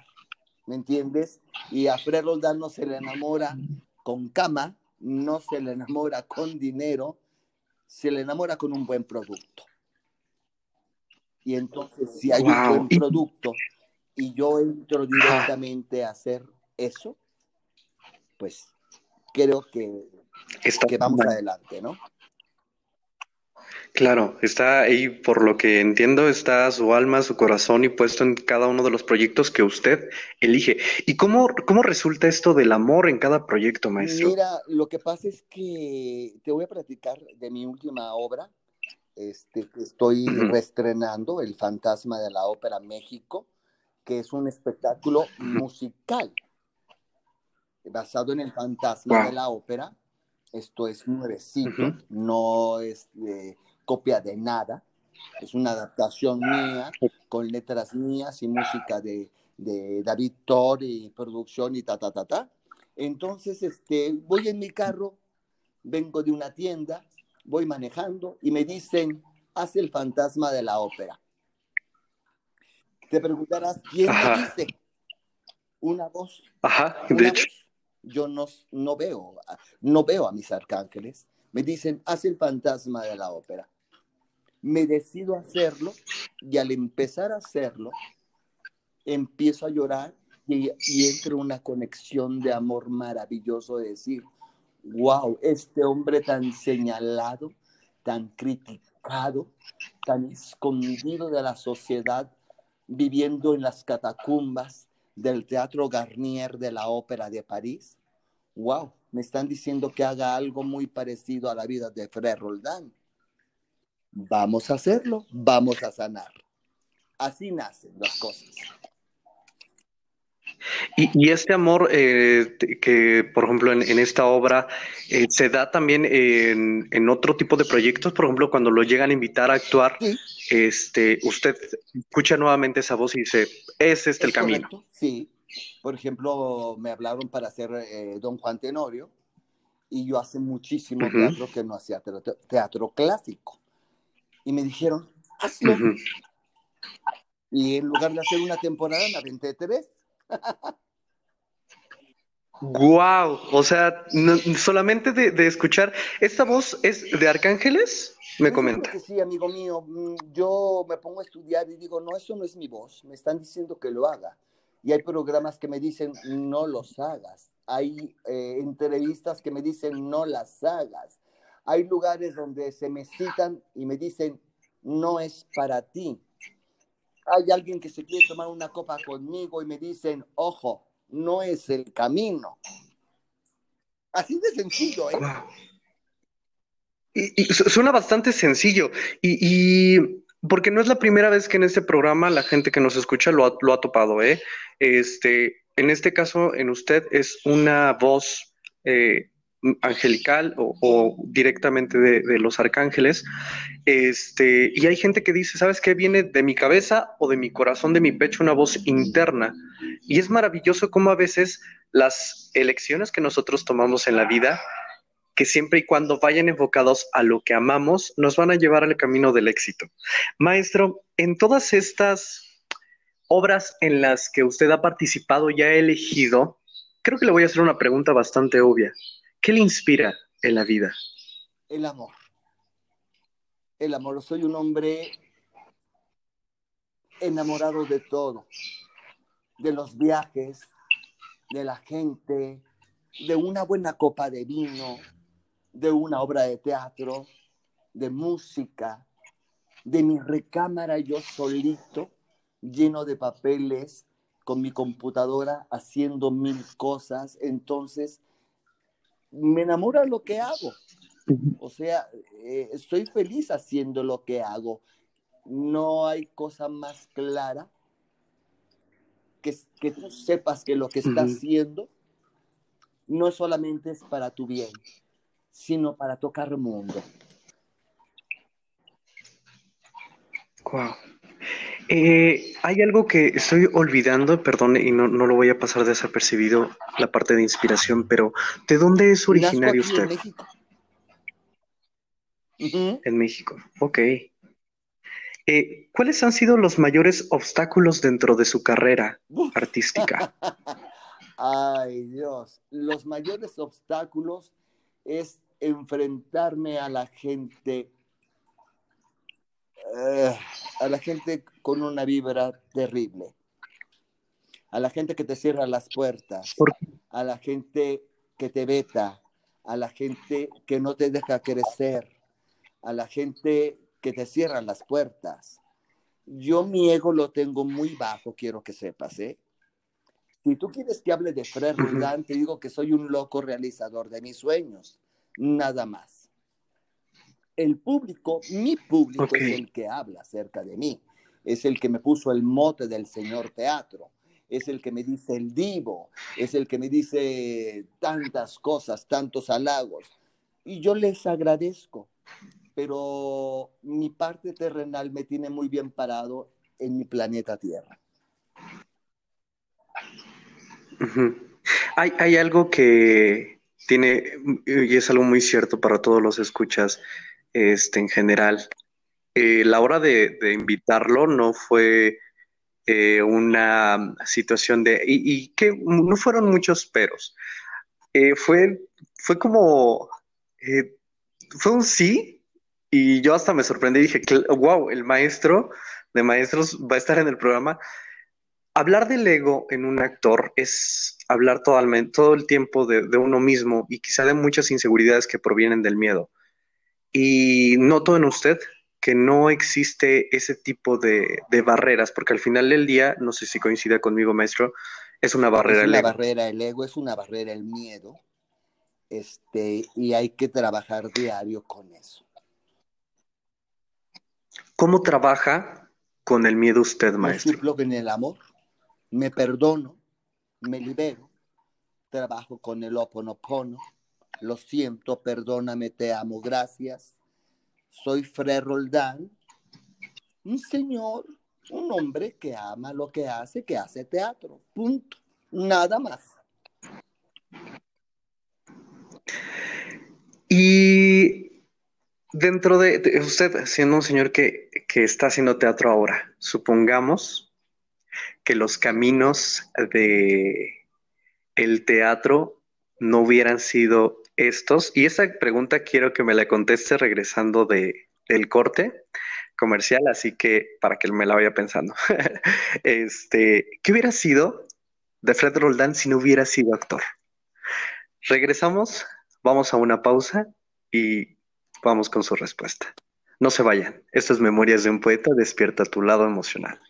Speaker 2: ¿me entiendes? Y a Fred Roldán no se le enamora con cama, no se le enamora con dinero, se le enamora con un buen producto. Y entonces, si hay un buen producto y yo entro directamente a hacer eso, pues creo que que vamos adelante, ¿no?
Speaker 1: Claro, está ahí, por lo que entiendo, está su alma, su corazón y puesto en cada uno de los proyectos que usted elige. ¿Y cómo, cómo resulta esto del amor en cada proyecto, maestro?
Speaker 2: Mira, lo que pasa es que te voy a platicar de mi última obra, este, que estoy reestrenando, El Fantasma de la Ópera México, que es un espectáculo musical basado en el fantasma de la ópera esto es nuevecito, no es copia de nada. Es una adaptación mía, con letras mías y música de, David Thor y producción y ta, ta, ta, ta. Entonces, este, voy en mi carro, vengo de una tienda, voy manejando y me dicen, haz el fantasma de la ópera. Te preguntarás, ¿quién me dice? Una voz.
Speaker 1: Ajá, de hecho
Speaker 2: yo no, no, veo, no veo a mis arcángeles. Me dicen, haz el fantasma de la ópera. Me decido hacerlo y al empezar a hacerlo, empiezo a llorar y, y entro una conexión de amor maravilloso de decir, wow, este hombre tan señalado, tan criticado, tan escondido de la sociedad, viviendo en las catacumbas, del Teatro Garnier de la Ópera de París. ¡Wow! Me están diciendo que haga algo muy parecido a la vida de Frère Roldán. Vamos a hacerlo, vamos a sanar. Así nacen las cosas.
Speaker 1: Y, este amor eh, que, por ejemplo, en, esta obra eh, se da también en, otro tipo de proyectos, por ejemplo, cuando lo llegan a invitar a actuar, este, usted escucha nuevamente esa voz y dice, es este el camino.
Speaker 2: Sí, por ejemplo, me hablaron para hacer eh, Don Juan Tenorio y yo hace muchísimo teatro que no hacía teatro, clásico. Y me dijeron, hazlo. Y en lugar de hacer una temporada, me aventé tres
Speaker 1: Wow, o sea, solamente de, escuchar esta voz es de Arcángeles, me comenta.
Speaker 2: Que sí, amigo mío. Mm, yo me pongo a estudiar y digo, no, eso no es mi voz. Me están diciendo que lo haga. Y hay programas que me dicen, no los hagas. Hay eh, entrevistas que me dicen, no las hagas. Hay lugares donde se me citan y me dicen, no es para ti. Hay alguien que se quiere tomar una copa conmigo y me dicen, ojo, no es el camino. Así de sencillo, ¿eh?
Speaker 1: Y, suena bastante sencillo. Y, porque no es la primera vez que en este programa la gente que nos escucha lo ha, lo ha topado, ¿eh? Este, en este caso, en usted es una voz eh, angelical o, directamente de, los arcángeles. Este, y hay gente que dice, ¿sabes qué? Viene de mi cabeza o de mi corazón, de mi pecho, una voz interna. Y es maravilloso cómo a veces las elecciones que nosotros tomamos en la vida, que siempre y cuando vayan enfocados a lo que amamos, nos van a llevar al camino del éxito. Maestro, en todas estas obras en las que usted ha participado y ha elegido, creo que le voy a hacer una pregunta bastante obvia. ¿Qué le inspira en la vida?
Speaker 2: El amor. El amor. Soy un hombre enamorado de todo, de los viajes, de la gente, de una buena copa de vino, de una obra de teatro, de música, de mi recámara yo solito, lleno de papeles, con mi computadora haciendo mil cosas. Entonces, me enamora lo que hago. O sea, eh, estoy feliz haciendo lo que hago. No hay cosa más clara que, que tú sepas que lo que estás haciendo no solamente es para tu bien, sino para tocar el mundo.
Speaker 1: Wow. Eh, hay algo que estoy olvidando, perdón, y no, lo voy a pasar desapercibido, la parte de inspiración, pero ¿de dónde es originario usted? En México. En México, ok. Eh, ¿Cuáles han sido los mayores obstáculos dentro de su carrera artística?
Speaker 2: Ay, Dios, los mayores obstáculos es enfrentarme a la gente eh, a la gente con una vibra terrible, a la gente que te cierra las puertas, a la gente que te veta, a la gente que no te deja crecer, a la gente que te cierra las puertas. Yo mi ego lo tengo muy bajo, quiero que sepas, ¿eh? Si tú quieres que hable de Fred te digo que soy un loco realizador de mis sueños, nada más el público, mi público es el que habla acerca de mí, es el que me puso el mote del señor teatro, es el que me dice el divo, es el que me dice tantas cosas, tantos halagos. Y yo les agradezco, pero mi parte terrenal me tiene muy bien parado en mi planeta Tierra.
Speaker 1: hay, hay algo que tiene, y es algo muy cierto para todos los escuchas, este, en general. Eh, la hora de, invitarlo no fue eh, una situación de, y, que no fueron muchos peros. Eh, fue, fue como, fue un sí, y yo hasta me sorprendí y dije, wow, el maestro de maestros va a estar en el programa. Hablar del ego en un actor es hablar totalmente, todo el tiempo de, de uno mismo y quizá de muchas inseguridades que provienen del miedo. Y noto en usted que no existe ese tipo de, barreras, porque al final del día, no sé si coincide conmigo, maestro, es una barrera
Speaker 2: es una barrera el ego, es una barrera el miedo, este, y hay que trabajar diario con eso.
Speaker 1: ¿Cómo trabaja con el miedo usted, maestro?
Speaker 2: En el amor, me perdono, me libero, trabajo con el oponopono, lo siento, perdóname, te amo, gracias. Soy Fred Roldán, un señor, un hombre que ama lo que hace, que hace teatro, punto, nada más.
Speaker 1: Y dentro de, usted, siendo un señor que, que está haciendo teatro ahora, supongamos que los caminos de el teatro no hubieran sido estos? Y esa pregunta quiero que me la conteste regresando de, del corte comercial, así que para que me la vaya pensando. este, ¿qué hubiera sido de Fred Roldán si no hubiera sido actor? Regresamos, vamos a una pausa y vamos con su respuesta. No se vayan. Estas Memorias de un Poeta despierta tu lado emocional.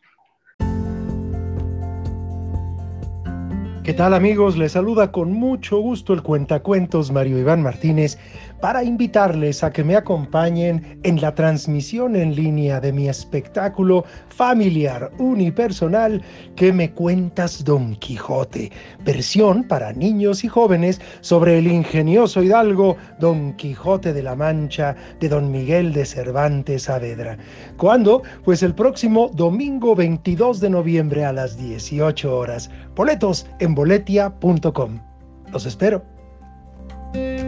Speaker 3: ¿Qué tal amigos? Les saluda con mucho gusto el cuentacuentos Mario Iván Martínez para invitarles a que me acompañen en la transmisión en línea de mi espectáculo familiar unipersonal que me cuentas Don Quijote, versión para niños y jóvenes sobre el ingenioso hidalgo Don Quijote de la Mancha de Don Miguel de Cervantes Saavedra. ¿Cuándo? Pues el próximo domingo 22 de noviembre a las 18 horas. Boletos en boletia.com. Los espero.
Speaker 4: ¿Qué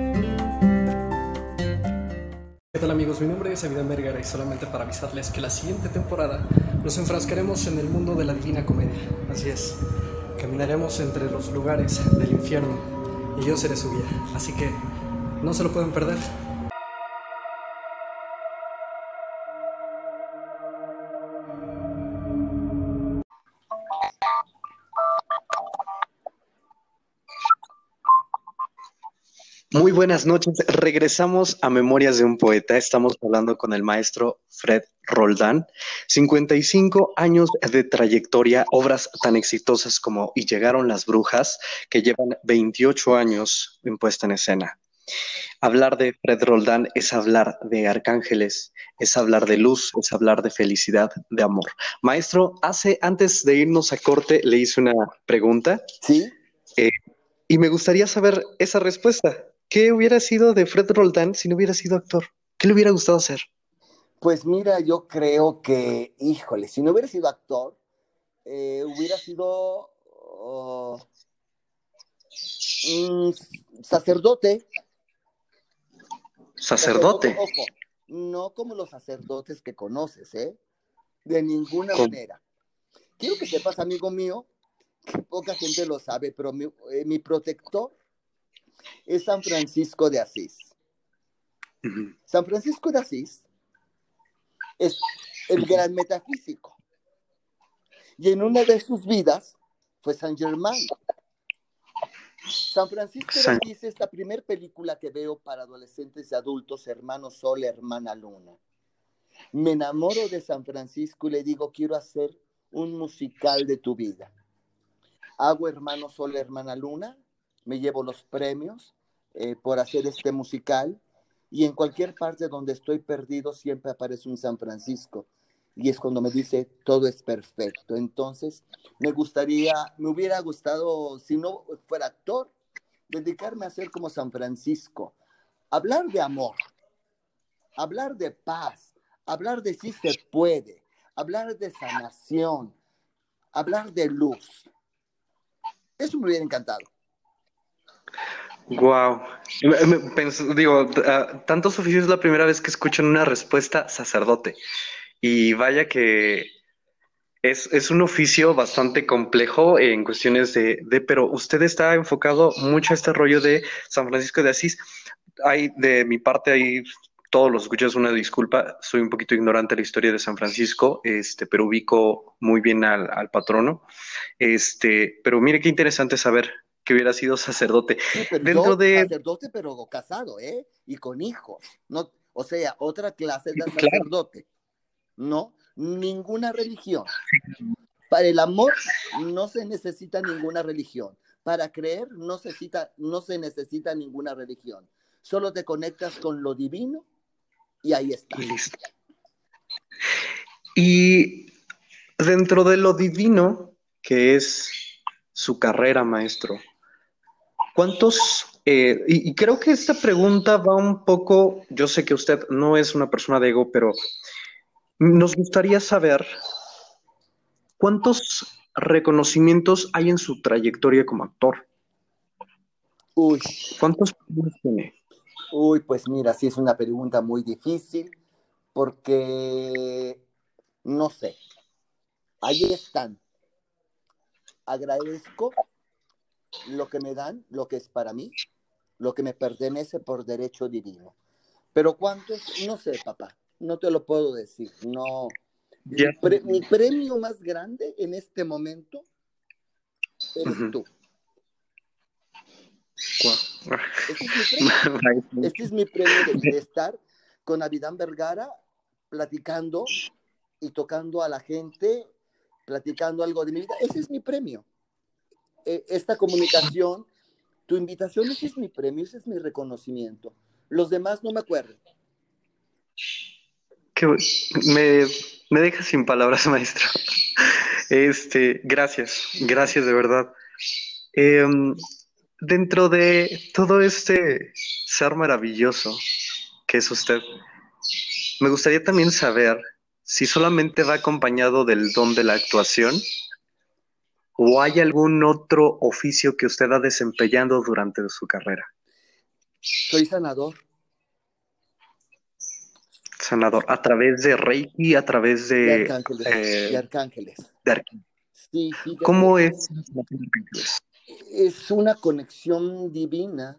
Speaker 4: tal amigos? Mi nombre es Evidán Vergara y solamente para avisarles que la siguiente temporada nos enfrascaremos en el mundo de la Divina Comedia. Así es, caminaremos entre los lugares del infierno y yo seré su guía. Así que no se lo pueden perder.
Speaker 1: Buenas noches. Regresamos a Memorias de un Poeta. Estamos hablando con el maestro Fred Roldán. 55 años de trayectoria, obras tan exitosas como Y llegaron las brujas, que llevan 28 años en puesta en escena. Hablar de Fred Roldán es hablar de arcángeles, es hablar de luz, es hablar de felicidad, de amor. Maestro, hace antes de irnos a corte le hice una pregunta.
Speaker 2: Sí.
Speaker 1: Eh, y me gustaría saber esa respuesta. ¿Qué hubiera sido de Fred Roldán si no hubiera sido actor? ¿Qué le hubiera gustado hacer?
Speaker 2: Pues mira, yo creo que, híjole, si no hubiera sido actor, eh, hubiera sido oh, mm, sacerdote.
Speaker 1: Sacerdote.
Speaker 2: Ojo, no como los sacerdotes que conoces, ¿eh? De ninguna manera. Quiero que sepas, amigo mío, que poca gente lo sabe, pero mi, eh, mi protector es San Francisco de Asís. San Francisco de Asís es el gran metafísico. Y en una de sus vidas fue San Germán. San Francisco de Asís es la primera película que veo para adolescentes y adultos, hermano Sol, hermana Luna. Me enamoro de San Francisco y le digo, quiero hacer un musical de tu vida. Hago hermano Sol, hermana Luna, me llevo los premios eh, por hacer este musical y en cualquier parte donde estoy perdido siempre aparece un San Francisco y es cuando me dice todo es perfecto. Entonces, me gustaría, me hubiera gustado, si no fuera actor, dedicarme a ser como San Francisco, hablar de amor, hablar de paz, hablar de si se puede, hablar de sanación, hablar de luz. Eso me hubiera encantado.
Speaker 1: Wow. digo, tantos oficios es la primera vez que escucho una respuesta sacerdote. Y vaya que es, un oficio bastante complejo en cuestiones de, de, pero usted está enfocado mucho a este rollo de San Francisco de Asís. Hay, de mi parte, hay todos los escuchas una disculpa, soy un poquito ignorante de la historia de San Francisco, este, pero ubico muy bien al, al patrono. Este, pero mire qué interesante saber que hubiera sido sacerdote.
Speaker 2: Dentro de... Sacerdote, pero casado, ¿eh? Y con hijos. No, o sea, otra clase de sacerdote. No, ninguna religión. Para el amor no se necesita ninguna religión. Para creer no se, necesita, no se necesita ninguna religión. Solo te conectas con lo divino y ahí está.
Speaker 1: Listo. Y dentro de lo divino, que es su carrera, maestro, ¿Cuántos? Eh, y, creo que esta pregunta va un poco, yo sé que usted no es una persona de ego, pero nos gustaría saber cuántos reconocimientos hay en su trayectoria como actor.
Speaker 2: Uy.
Speaker 1: ¿Cuántos tiene?
Speaker 2: Uy, pues mira, sí es una pregunta muy difícil porque no sé. Ahí están, agradezco lo que me dan, lo que es para mí, lo que me pertenece por derecho divino. Pero cuántos, no sé, papá, no te lo puedo decir. No. Mi, premio más grande en este momento eres tú. Este es mi premio, este es mi premio de, estar con Avidán Vergara platicando y tocando a la gente, platicando algo de mi vida. Ese es mi premio. E, esta comunicación, tu invitación, ese es mi premio, ese es mi reconocimiento. Los demás no me acuerdo.
Speaker 1: me, me deja sin palabras, maestro. Este, gracias, gracias de verdad. Em, dentro de todo este ser maravilloso que es usted, me gustaría también saber si solamente va acompañado del don de la actuación o hay algún otro oficio que usted ha desempeñado durante su carrera.
Speaker 2: Soy sanador.
Speaker 1: Sanador, a través de Reiki, a través de...
Speaker 2: De arcángeles. de arcángeles.
Speaker 1: Sí, ¿Cómo es?
Speaker 2: Es una conexión divina.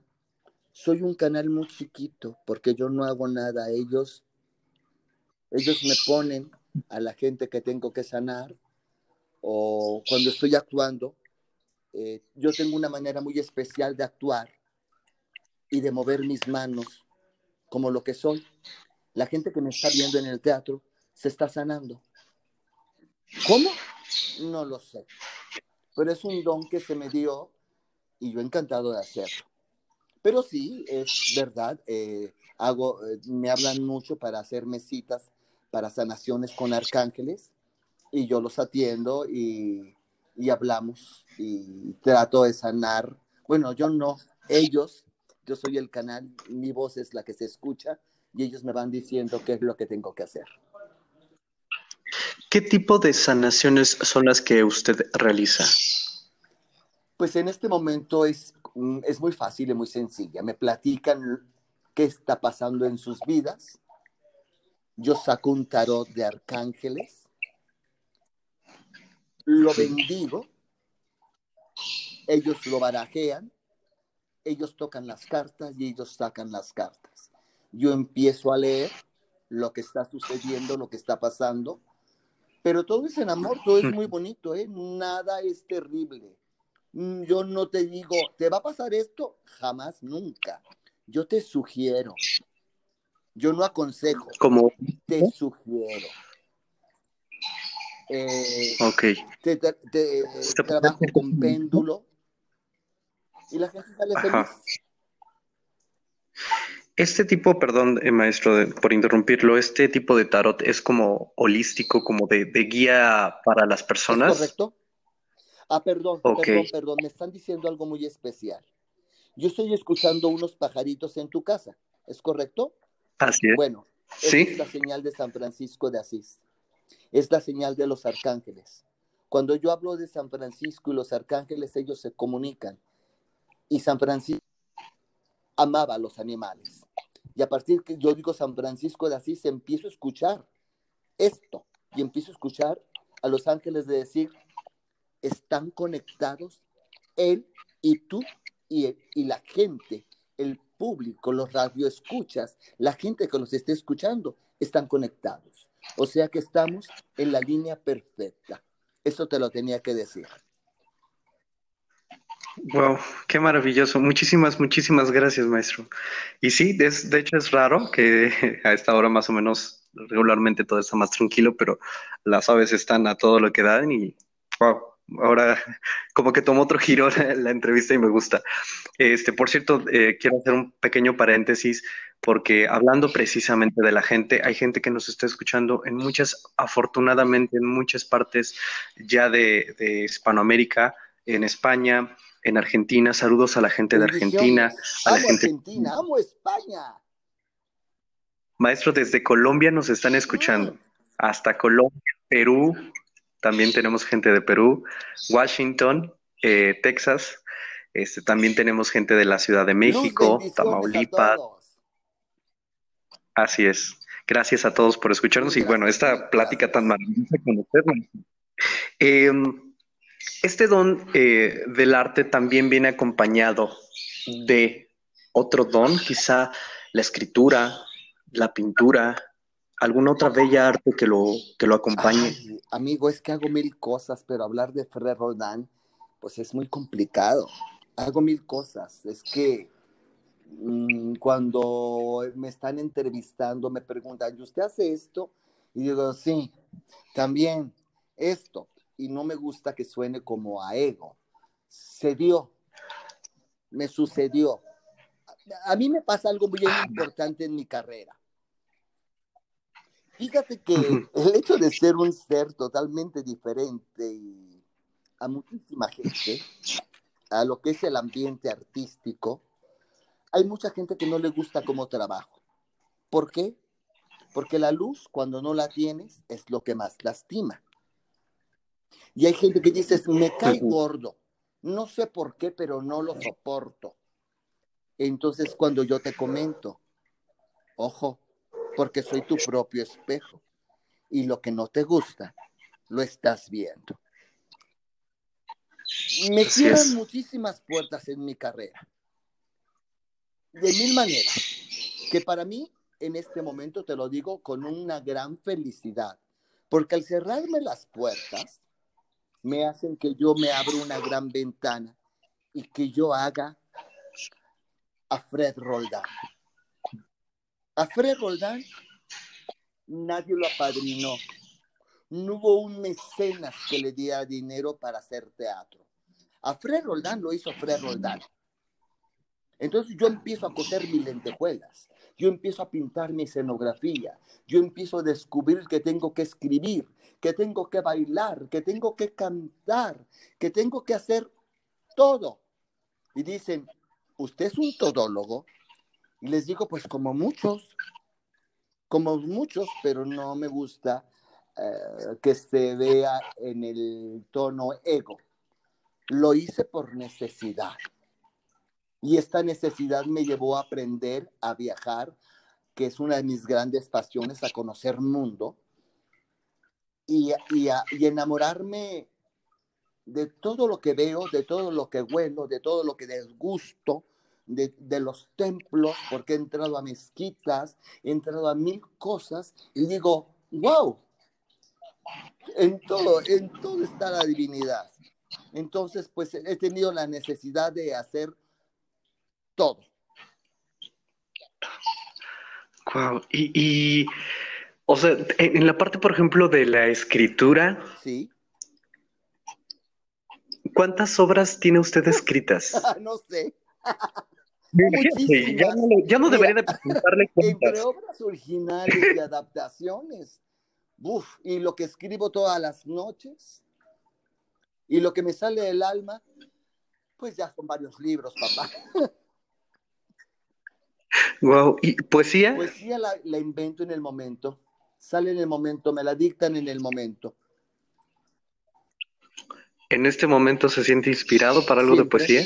Speaker 2: Soy un canal muy chiquito porque yo no hago nada. Ellos, ellos me ponen a la gente que tengo que sanar o cuando estoy actuando. Eh, yo tengo una manera muy especial de actuar y de mover mis manos como lo que soy. La gente que me está viendo en el teatro se está sanando. ¿Cómo? No lo sé. Pero es un don que se me dio y yo encantado de hacerlo. Pero sí, es verdad, eh, hago, eh, me hablan mucho para hacerme citas para sanaciones con arcángeles y yo los atiendo y, y hablamos y trato de sanar. Bueno, yo no, ellos, yo soy el canal, mi voz es la que se escucha y ellos me van diciendo qué es lo que tengo que hacer.
Speaker 1: ¿Qué tipo de sanaciones son las que usted realiza?
Speaker 2: Pues en este momento es, mm, es muy fácil y muy sencilla. Me platican qué está pasando en sus vidas. Yo saco un tarot de arcángeles, lo bendigo, ellos lo barajean, ellos tocan las cartas y ellos sacan las cartas. Yo empiezo a leer lo que está sucediendo, lo que está pasando, pero todo es en amor, todo es muy bonito, ¿eh? Nada es terrible. Mm, yo no te digo, ¿te va a pasar esto? Jamás, nunca. Yo te sugiero. Yo no aconsejo.
Speaker 1: Como
Speaker 2: te sugiero. Eh. Te, trabajo con péndulo y la gente sale feliz.
Speaker 1: Este tipo, perdón, eh, maestro, por interrumpirlo, este tipo de tarot es como holístico, como de, guía para las personas.
Speaker 2: correcto? Ah, perdón, perdón, perdón, me están diciendo algo muy especial. Yo estoy escuchando unos pajaritos en tu casa, ¿es correcto?
Speaker 1: Así es.
Speaker 2: Bueno, ¿Sí? es la señal de San Francisco de Asís. Es la señal de los arcángeles. Cuando yo hablo de San Francisco y los arcángeles, ellos se comunican. Y San Francisco amaba a los animales. Y a partir que yo digo San Francisco de Asís, empiezo a escuchar esto y empiezo a escuchar a los ángeles de decir, están conectados él y tú y, y la gente, el público, los radioescuchas, la gente que los esté escuchando, están conectados. O sea que estamos en la línea perfecta. Eso te lo tenía que decir.
Speaker 1: Wow, qué maravilloso. Muchísimas, muchísimas gracias, maestro. Y sí, de, de hecho es raro que a esta hora más o menos regularmente todo está más tranquilo, pero las aves están a todo lo que dan y wow, ahora como que tomó otro giro la, entrevista y me gusta. Este, por cierto, eh, quiero hacer un pequeño paréntesis porque hablando precisamente de la gente, hay gente que nos está escuchando en muchas, afortunadamente en muchas partes ya de, de Hispanoamérica, en España, en Argentina. Saludos a la gente de Argentina.
Speaker 2: A la gente... Argentina, amo España.
Speaker 1: Maestro, desde Colombia nos están escuchando. Hasta Colombia, Perú, también tenemos gente de Perú, Washington, eh, Texas. Este, también tenemos gente de la Ciudad de México, Tamaulipas. Así es. Gracias a todos por escucharnos y bueno, esta plática tan maravillosa con. Eh, Este don eh, del arte también viene acompañado de otro don, quizá la escritura, la pintura, alguna otra bella arte que lo, que lo acompañe.
Speaker 2: amigo, es que hago mil cosas, pero hablar de Ferrer Roldán, pues es muy complicado. Hago mil cosas. Es que mm, cuando me están entrevistando me preguntan, ¿y usted hace esto? Y digo, sí, también esto. Y no me gusta que suene como a ego. Se dio, me sucedió. A mí me pasa algo muy ah, importante en mi carrera. Fíjate que el hecho de ser un ser totalmente diferente a muchísima gente, a lo que es el ambiente artístico, hay mucha gente que no le gusta cómo trabajo. ¿Por qué? Porque la luz, cuando no la tienes, es lo que más lastima. Y hay gente que dice, me cae gordo. No sé por qué, pero no lo soporto. Entonces, cuando yo te comento, ojo, porque soy tu propio espejo. Y lo que no te gusta, lo estás viendo. Me cierran muchísimas puertas en mi carrera. De mil maneras. Que para mí, en este momento, te lo digo con una gran felicidad. Porque al cerrarme las puertas, me hacen que yo me abra una gran ventana y que yo haga a Fred Roldán. A Fred Roldán nadie lo apadrinó. No hubo un mecenas que le diera dinero para hacer teatro. A Fred Roldán lo hizo Fred Roldán. Entonces yo empiezo a coser mis lentejuelas, yo empiezo a pintar mi escenografía, yo empiezo a descubrir que tengo que escribir, que tengo que bailar, que tengo que cantar, que tengo que hacer todo. Y dicen, ¿usted es un todólogo? Y les digo, pues como muchos, como muchos, pero no me gusta eh, que se vea en el tono ego. Lo hice por necesidad. Y esta necesidad me llevó a aprender a viajar, que es una de mis grandes pasiones, a conocer mundo y, y, y enamorarme de todo lo que veo, de todo lo que huelo, de todo lo que desgusto, de, los templos, porque he entrado a mezquitas, he entrado a mil cosas y digo, wow, en todo, en todo está la divinidad. Entonces, pues he tenido la necesidad de hacer todo.
Speaker 1: Wow. Y, y, o sea, en la parte, por ejemplo, de la escritura.
Speaker 2: Sí.
Speaker 1: ¿Cuántas obras tiene usted escritas?
Speaker 2: no sé.
Speaker 1: Ya no, debería de presentarle
Speaker 2: Entre obras originales y adaptaciones. Uf, y lo que escribo todas las noches y lo que me sale del alma, pues ya son varios libros, papá.
Speaker 1: Wow, ¿y poesía?
Speaker 2: Poesía la, la invento en el momento, sale en el momento, me la dictan en el momento.
Speaker 1: ¿En este momento se siente inspirado para algo de poesía?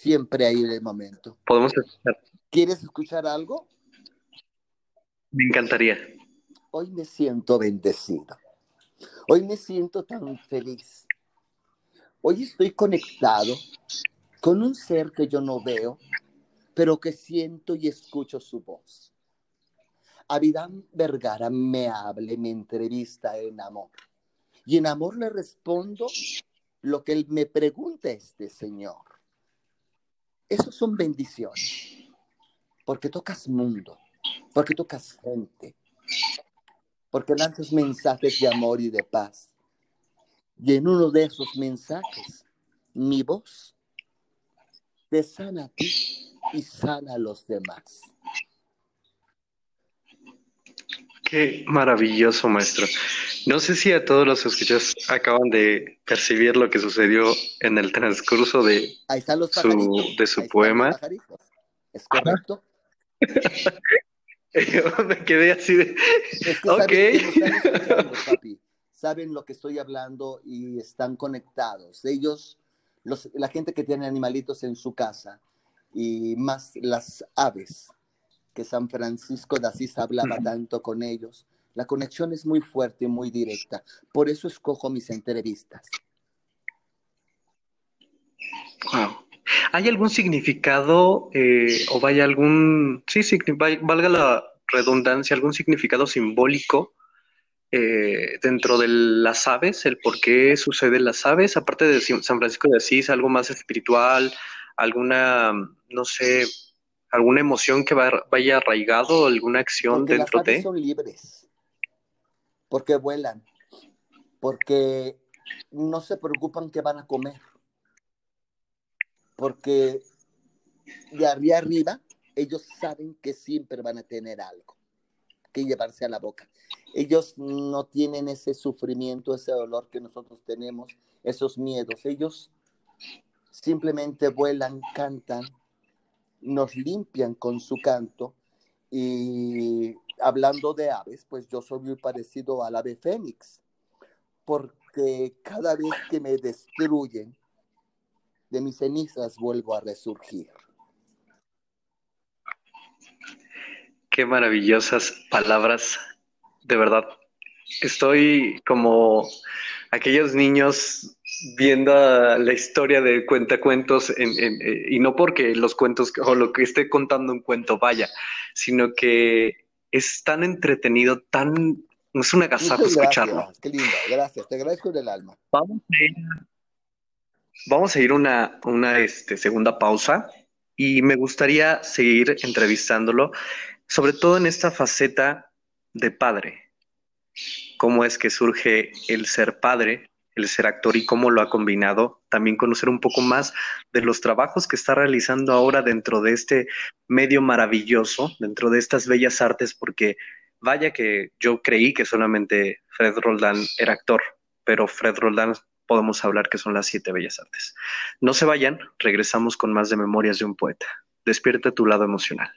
Speaker 2: Siempre hay el momento.
Speaker 1: Podemos escuchar.
Speaker 2: ¿Quieres escuchar algo?
Speaker 1: Me encantaría.
Speaker 2: Hoy me siento bendecido. Hoy me siento tan feliz. Hoy estoy conectado con un ser que yo no veo, pero que siento y escucho su voz. Avidán Vergara me habla, me entrevista en amor. Y en amor le respondo lo que él me pregunta este Señor. Eso son bendiciones, porque tocas mundo, porque tocas gente, porque lanzas mensajes de amor y de paz. Y en uno de esos mensajes, mi voz te sana a ti y sana a los demás.
Speaker 1: Qué maravilloso, maestro. No sé si a todos los escuchas acaban de percibir lo que sucedió en el transcurso de su, de su poema.
Speaker 2: ¿Es correcto?
Speaker 1: Me quedé así de.
Speaker 2: papi. Saben lo que estoy hablando y están conectados. Ellos, los, la gente que tiene animalitos en su casa y más las aves que San Francisco de Asís hablaba tanto con ellos. La conexión es muy fuerte y muy directa. Por eso escojo mis entrevistas.
Speaker 1: Wow. ¿Hay algún significado eh, o vaya algún, sí, sí, valga la redundancia, algún significado simbólico eh, dentro de las aves, el por qué suceden las aves, aparte de San Francisco de Asís, algo más espiritual, alguna, no sé, alguna emoción que vaya arraigado, alguna acción dentro
Speaker 2: las aves Son libres, porque vuelan, porque no se preocupan qué van a comer, porque de arriba arriba ellos saben que siempre van a tener algo que llevarse a la boca. Ellos no tienen ese sufrimiento, ese dolor que nosotros tenemos, esos miedos. Ellos simplemente vuelan, cantan, nos limpian con su canto. Y hablando de aves, pues yo soy muy parecido al ave fénix, porque cada vez que me destruyen, de mis cenizas vuelvo a resurgir.
Speaker 1: Qué maravillosas palabras, de verdad. Estoy como aquellos niños viendo la historia de cuentacuentos eh, y no porque los cuentos o lo que esté contando un cuento vaya, sino que es tan entretenido, tan es una agasajo escucharlo.
Speaker 2: Qué lindo, gracias, te agradezco del alma.
Speaker 1: Vamos a ir, vamos a ir una, una este, segunda pausa y me gustaría seguir entrevistándolo sobre todo en esta faceta de padre. Cómo es que surge el ser padre, el ser actor y cómo lo ha combinado. También conocer un poco más de los trabajos que está realizando ahora dentro de este medio maravilloso, dentro de estas bellas artes, porque vaya que yo creí que solamente Fred Roldán era actor, pero Fred Roldán podemos hablar que son las siete bellas artes. No se vayan, regresamos con más de Memorias de un poeta. Despierta tu lado emocional.